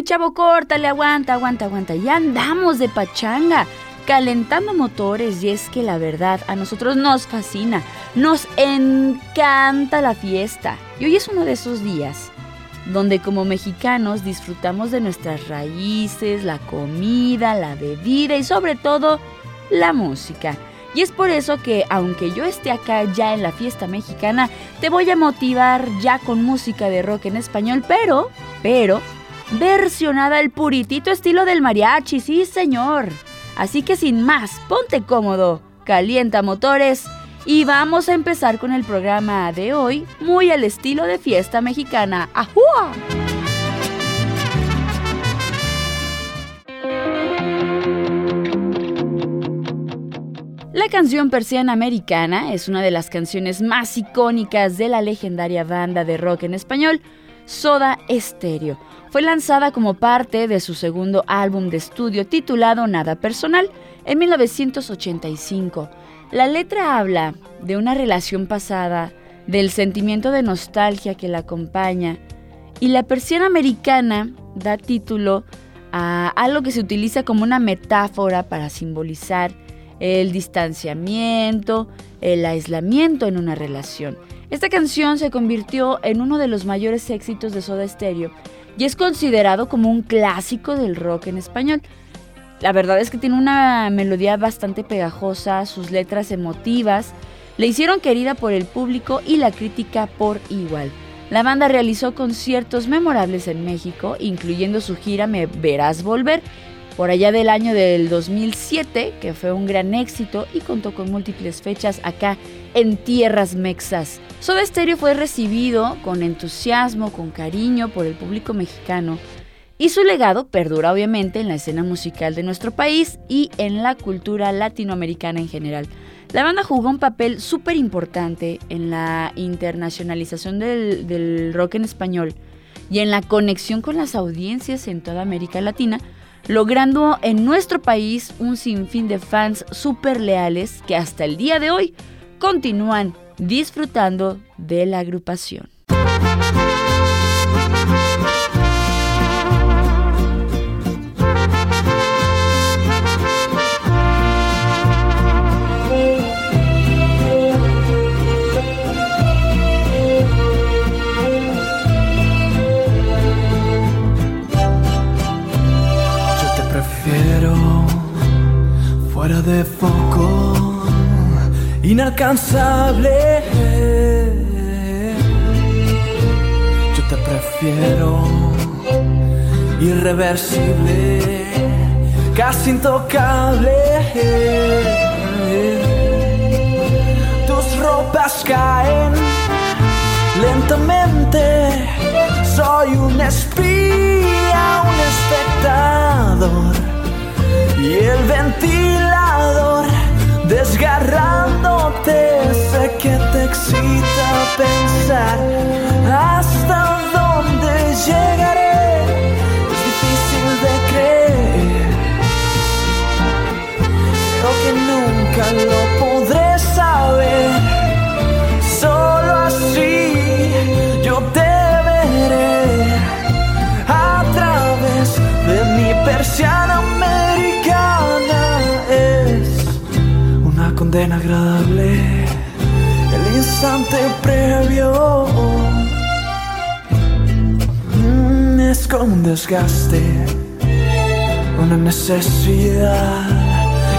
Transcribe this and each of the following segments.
Mi chavo, córtale, aguanta, aguanta, aguanta. Ya andamos de pachanga, calentando motores. Y es que la verdad, a nosotros nos fascina, nos encanta la fiesta. Y hoy es uno de esos días donde como mexicanos disfrutamos de nuestras raíces, la comida, la bebida y sobre todo la música. Y es por eso que, aunque yo esté acá ya en la fiesta mexicana, te voy a motivar ya con música de rock en español, pero, pero, versionada al puritito estilo del mariachi, sí señor. Así que sin más, ponte cómodo, calienta motores y vamos a empezar con el programa de hoy, muy al estilo de fiesta mexicana. ¡Ajúa! La canción Persiana Americana es una de las canciones más icónicas de la legendaria banda de rock en español, Soda Stereo. Fue lanzada como parte de su segundo álbum de estudio titulado Nada Personal en 1985. La letra habla de una relación pasada, del sentimiento de nostalgia que la acompaña, y la persiana americana da título a algo que se utiliza como una metáfora para simbolizar el distanciamiento, el aislamiento en una relación. Esta canción se convirtió en uno de los mayores éxitos de Soda Stereo y es considerado como un clásico del rock en español. La verdad es que tiene una melodía bastante pegajosa, sus letras emotivas, le hicieron querida por el público y la crítica por igual. La banda realizó conciertos memorables en México, incluyendo su gira Me Verás Volver, por allá del año del 2007, que fue un gran éxito y contó con múltiples fechas acá en tierras mexas. Soda Stereo fue recibido con entusiasmo, con cariño por el público mexicano y su legado perdura obviamente en la escena musical de nuestro país y en la cultura latinoamericana en general. La banda jugó un papel súper importante en la internacionalización del, del rock en español y en la conexión con las audiencias en toda América Latina, logrando en nuestro país un sinfín de fans súper leales que hasta el día de hoy continúan disfrutando de la agrupación. Fuera de foco, inalcanzable. Yo te prefiero irreversible, casi intocable. Tus ropas caen lentamente. Soy un espía, un espectador. Y el ventilador desgarrándote. Sé que te excita pensar hasta dónde llegaré. Condena agradable. El instante previo mm, es como un desgaste, una necesidad,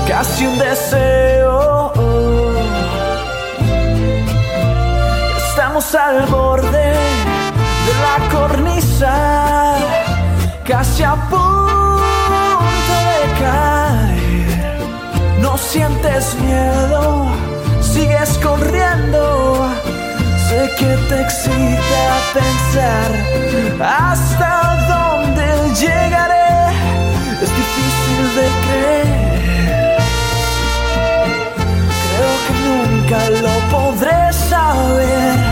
casi un deseo. Estamos al borde de la cornisa, casi a punto de caer sientes miedo, sigues corriendo. Sé que te excita pensar hasta dónde llegaré. Es difícil de creer. Creo que nunca lo podré saber.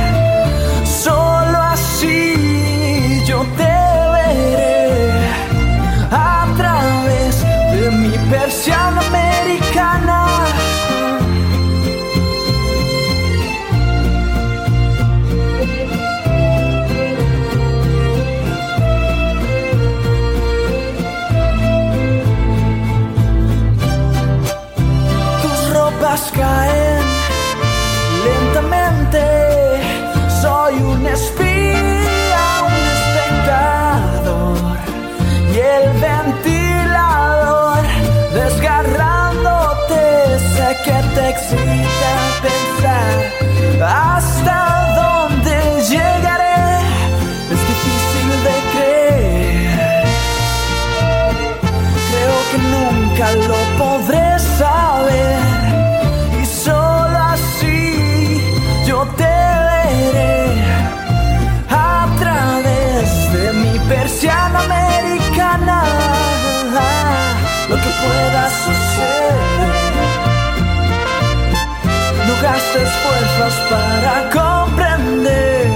Para comprender,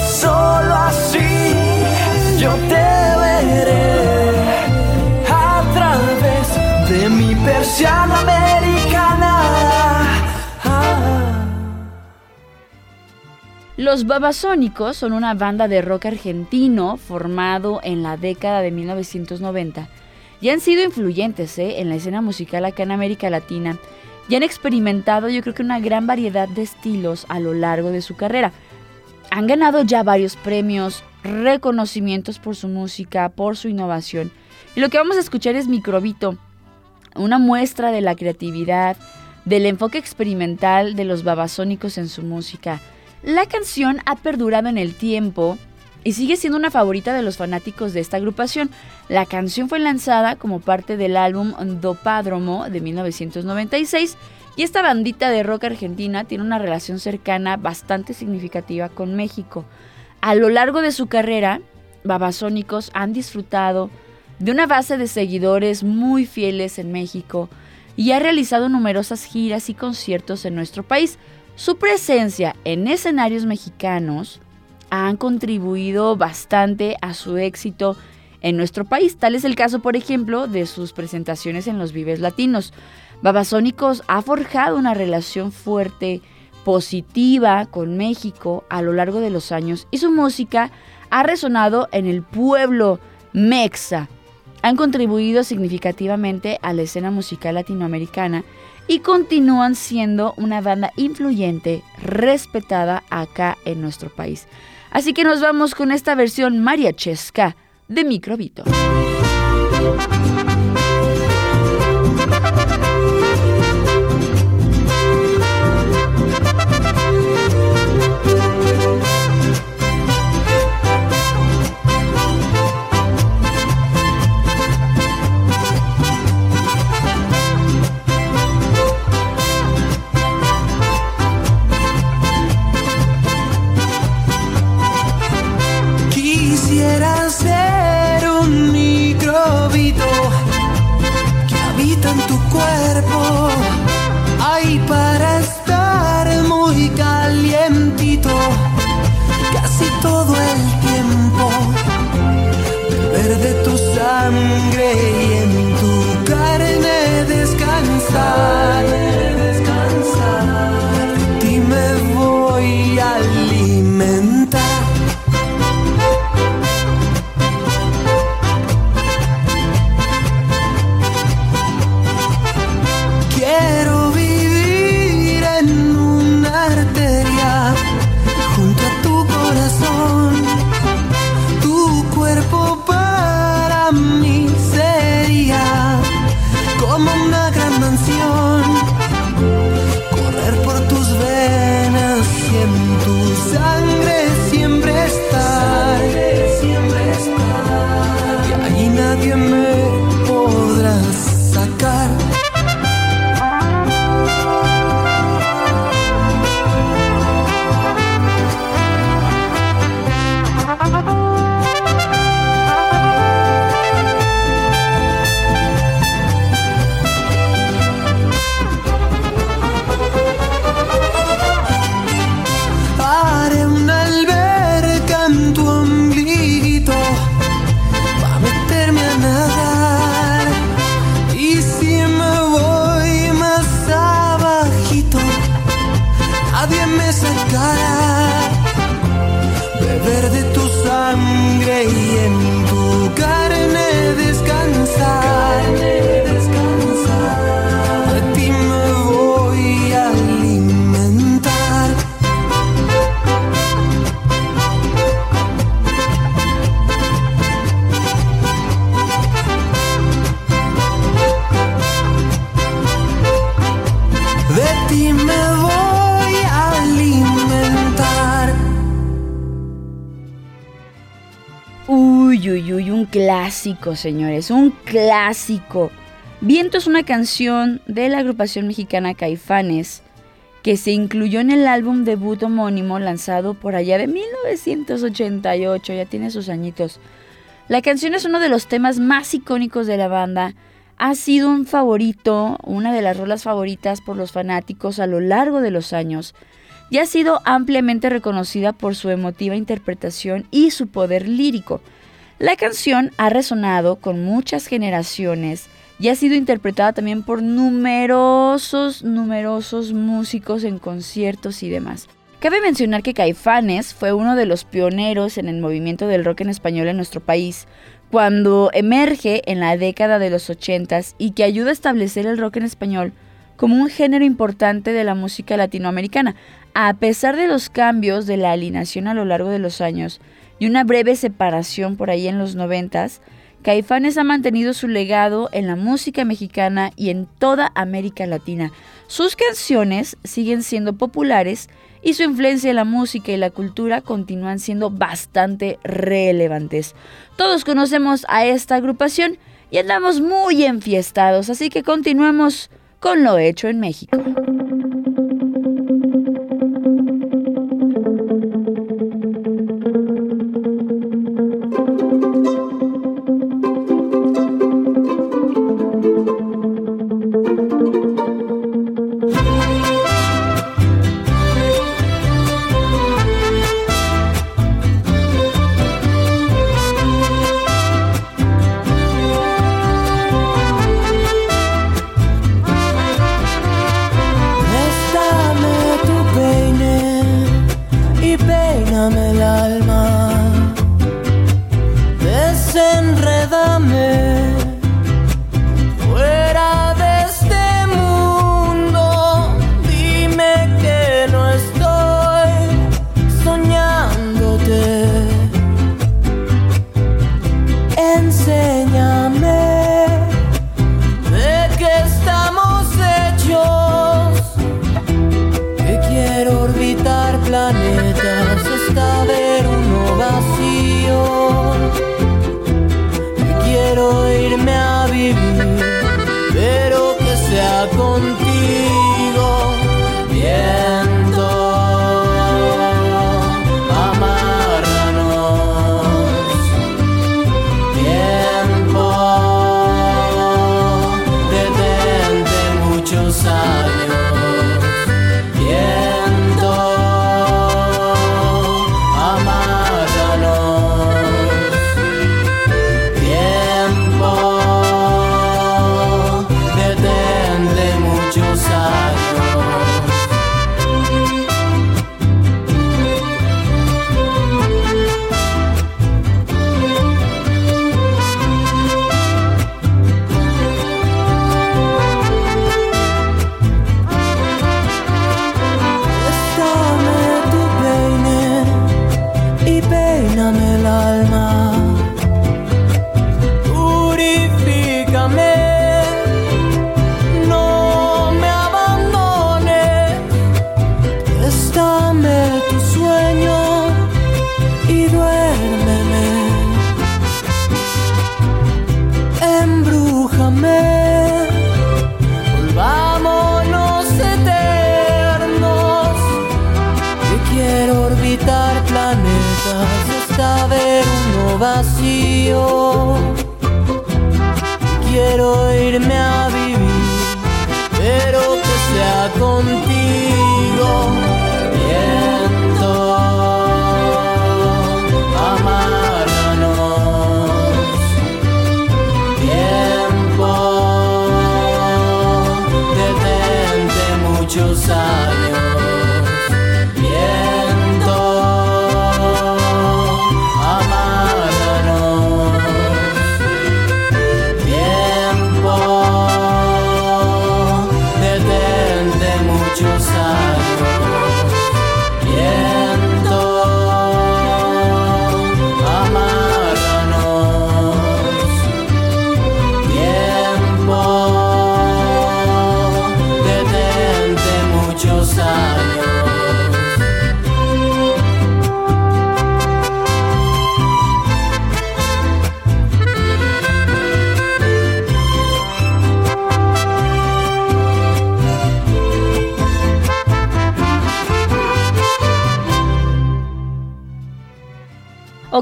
solo así yo te veré a través de mi persiana americana. Los Babasónicos son una banda de rock argentino formado en la década de 1990 y han sido influyentes ¿eh? en la escena musical acá en América Latina y han experimentado yo creo que una gran variedad de estilos a lo largo de su carrera. Han ganado ya varios premios, reconocimientos por su música, por su innovación. Y lo que vamos a escuchar es Microbito, una muestra de la creatividad, del enfoque experimental de los babasónicos en su música. La canción ha perdurado en el tiempo y sigue siendo una favorita de los fanáticos de esta agrupación. La canción fue lanzada como parte del álbum Dopádromo de 1996 y esta bandita de rock argentina tiene una relación cercana bastante significativa con México. A lo largo de su carrera, Babasónicos han disfrutado de una base de seguidores muy fieles en México y ha realizado numerosas giras y conciertos en nuestro país. Su presencia en escenarios mexicanos han contribuido bastante a su éxito en nuestro país. Tal es el caso, por ejemplo, de sus presentaciones en los Vives Latinos. Babasónicos ha forjado una relación fuerte, positiva con México a lo largo de los años y su música ha resonado en el pueblo mexa. Han contribuido significativamente a la escena musical latinoamericana y continúan siendo una banda influyente, respetada acá en nuestro país. Así que nos vamos con esta versión mariachesca de Microbito. Clásico, señores, un clásico. Viento es una canción de la agrupación mexicana Caifanes que se incluyó en el álbum debut homónimo lanzado por allá de 1988, ya tiene sus añitos. La canción es uno de los temas más icónicos de la banda, ha sido un favorito, una de las rolas favoritas por los fanáticos a lo largo de los años y ha sido ampliamente reconocida por su emotiva interpretación y su poder lírico. La canción ha resonado con muchas generaciones y ha sido interpretada también por numerosos, numerosos músicos en conciertos y demás. Cabe mencionar que Caifanes fue uno de los pioneros en el movimiento del rock en español en nuestro país, cuando emerge en la década de los 80 y que ayuda a establecer el rock en español como un género importante de la música latinoamericana, a pesar de los cambios de la alineación a lo largo de los años y una breve separación por ahí en los noventas, Caifanes ha mantenido su legado en la música mexicana y en toda América Latina. Sus canciones siguen siendo populares y su influencia en la música y la cultura continúan siendo bastante relevantes. Todos conocemos a esta agrupación y andamos muy enfiestados, así que continuemos con lo hecho en México. Dame el alma mucho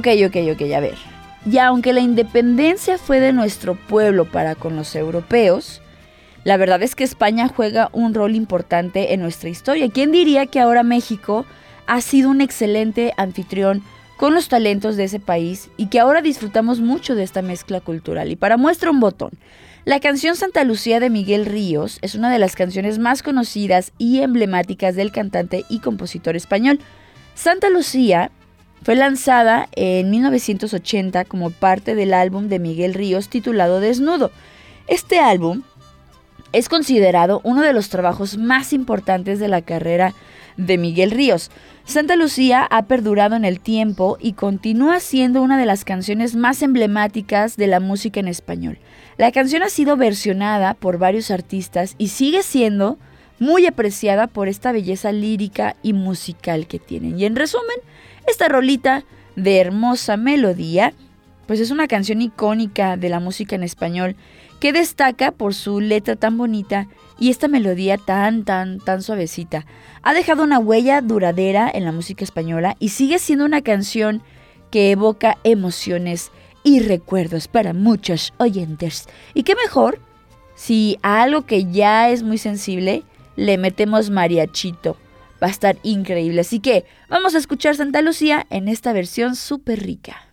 Ok, ok, ok, a ver. Y aunque la independencia fue de nuestro pueblo para con los europeos, la verdad es que España juega un rol importante en nuestra historia. ¿Quién diría que ahora México ha sido un excelente anfitrión con los talentos de ese país y que ahora disfrutamos mucho de esta mezcla cultural? Y para muestra un botón. La canción Santa Lucía de Miguel Ríos es una de las canciones más conocidas y emblemáticas del cantante y compositor español. Santa Lucía fue lanzada en 1980 como parte del álbum de Miguel Ríos titulado Desnudo. Este álbum es considerado uno de los trabajos más importantes de la carrera de Miguel Ríos. Santa Lucía ha perdurado en el tiempo y continúa siendo una de las canciones más emblemáticas de la música en español. La canción ha sido versionada por varios artistas y sigue siendo muy apreciada por esta belleza lírica y musical que tienen. Y en resumen, esta rolita de hermosa melodía, pues es una canción icónica de la música en español que destaca por su letra tan bonita y esta melodía tan, tan, tan suavecita. Ha dejado una huella duradera en la música española y sigue siendo una canción que evoca emociones y recuerdos para muchos oyentes. Y qué mejor si a algo que ya es muy sensible le metemos mariachito va a estar increíble. Así que vamos a escuchar Santa Lucía en esta versión súper rica.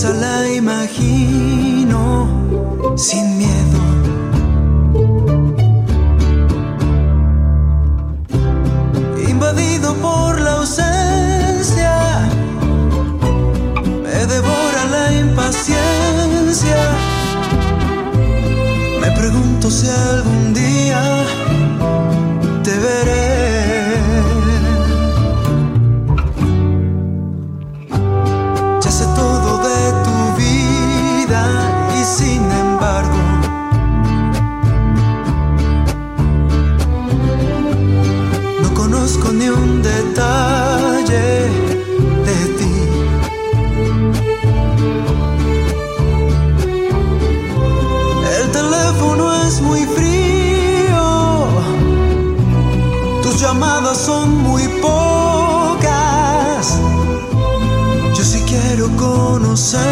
La imagino sin miedo. Son muy pocas. Yo sí quiero conocerte.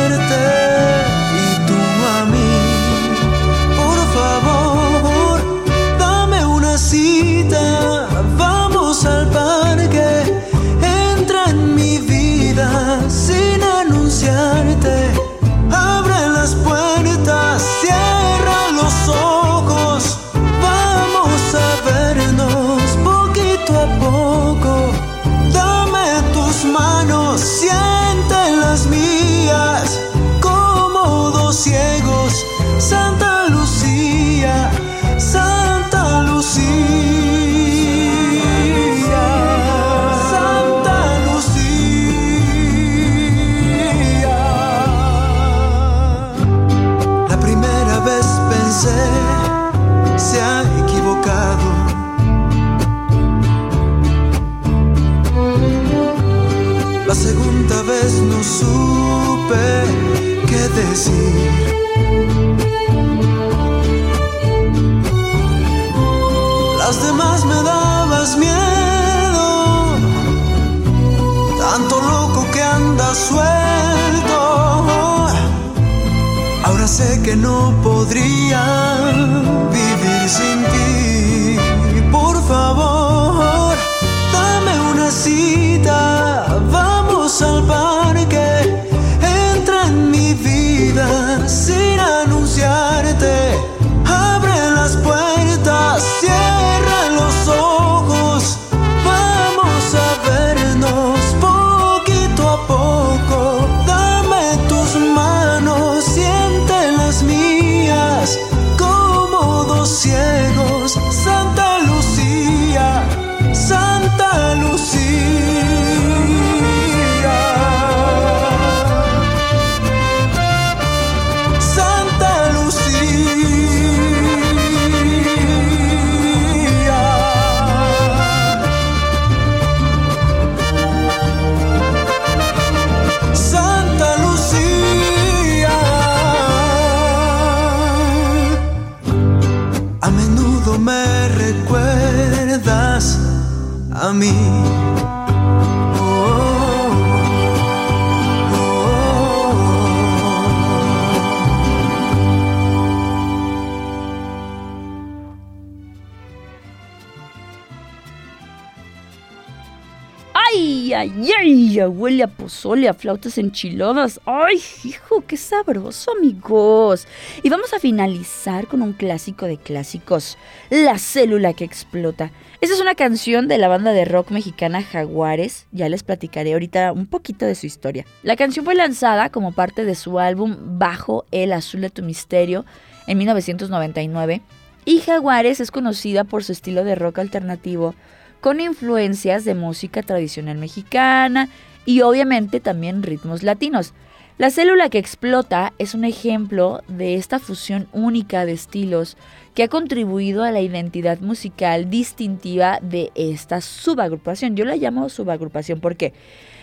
¡Ay, ay, ay! Ya huele a pozole, a flautas enchiladas. ¡Ay, hijo, qué sabroso, amigos! Y vamos a finalizar con un clásico de clásicos, La célula que explota. Esta es una canción de la banda de rock mexicana Jaguares. Ya les platicaré ahorita un poquito de su historia. La canción fue lanzada como parte de su álbum Bajo el azul de tu misterio en 1999. Y Jaguares es conocida por su estilo de rock alternativo con influencias de música tradicional mexicana y obviamente también ritmos latinos. La célula que explota es un ejemplo de esta fusión única de estilos que ha contribuido a la identidad musical distintiva de esta subagrupación. Yo la llamo subagrupación porque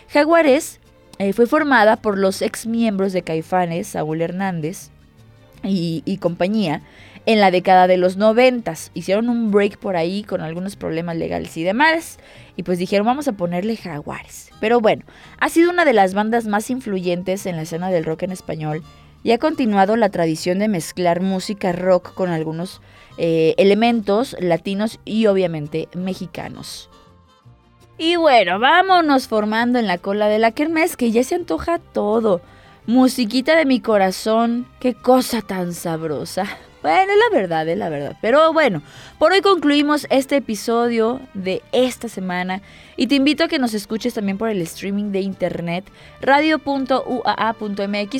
Jaguares eh, fue formada por los ex miembros de Caifanes, Saúl Hernández y, y compañía, en la década de los noventas. Hicieron un break por ahí con algunos problemas legales y demás. Y pues dijeron, vamos a ponerle jaguares. Pero bueno, ha sido una de las bandas más influyentes en la escena del rock en español y ha continuado la tradición de mezclar música rock con algunos eh, elementos latinos y obviamente mexicanos. Y bueno, vámonos formando en la cola de la kermés que ya se antoja todo. Musiquita de mi corazón, qué cosa tan sabrosa. Bueno, es la verdad, es la verdad. Pero bueno, por hoy concluimos este episodio de esta semana y te invito a que nos escuches también por el streaming de internet radio.uaa.mx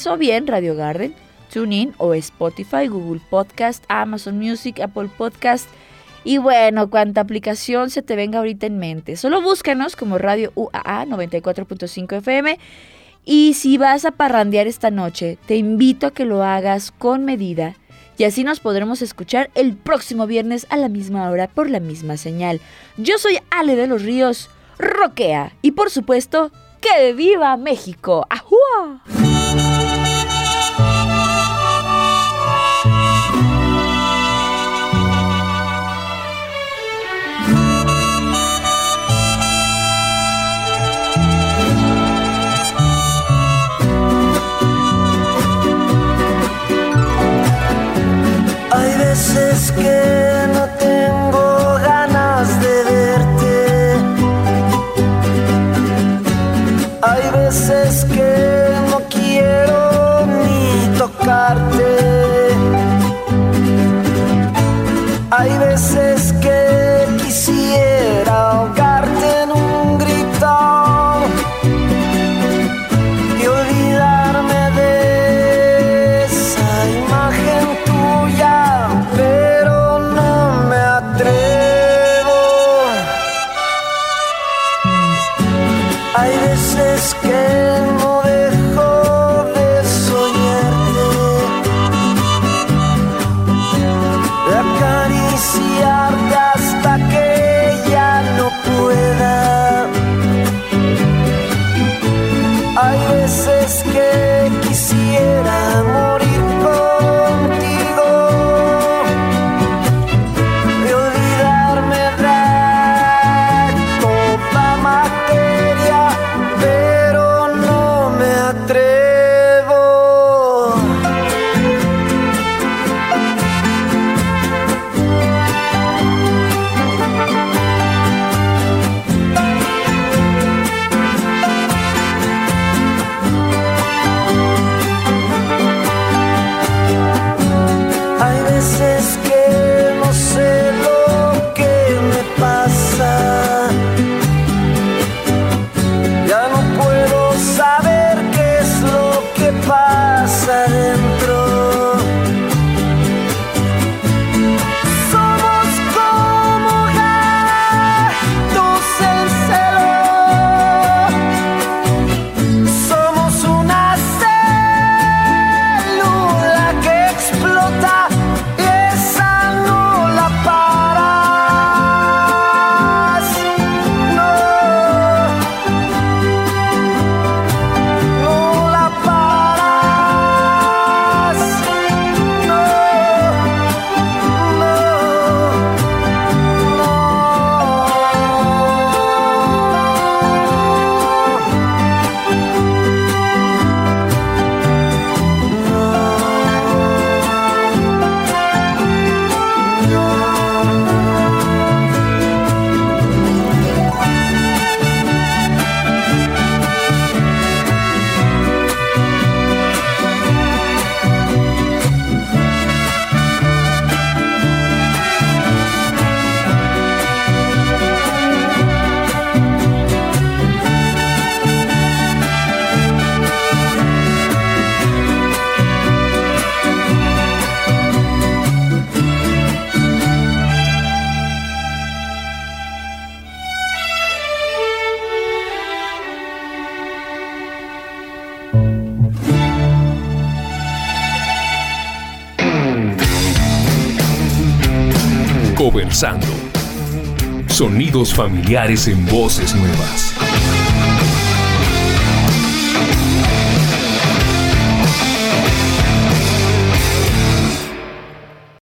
o bien Radio Garden, TuneIn o Spotify, Google Podcast, Amazon Music, Apple Podcast y bueno, cuanta aplicación se te venga ahorita en mente. Solo búscanos como Radio UAA 94.5 FM. Y si vas a parrandear esta noche, te invito a que lo hagas con medida y así nos podremos escuchar el próximo viernes a la misma hora por la misma señal. Yo soy Ale de los Ríos, roquea y por supuesto, ¡que viva México! ¡Ajúa! Veces Hay veces que quisiera morir Familiares en voces nuevas.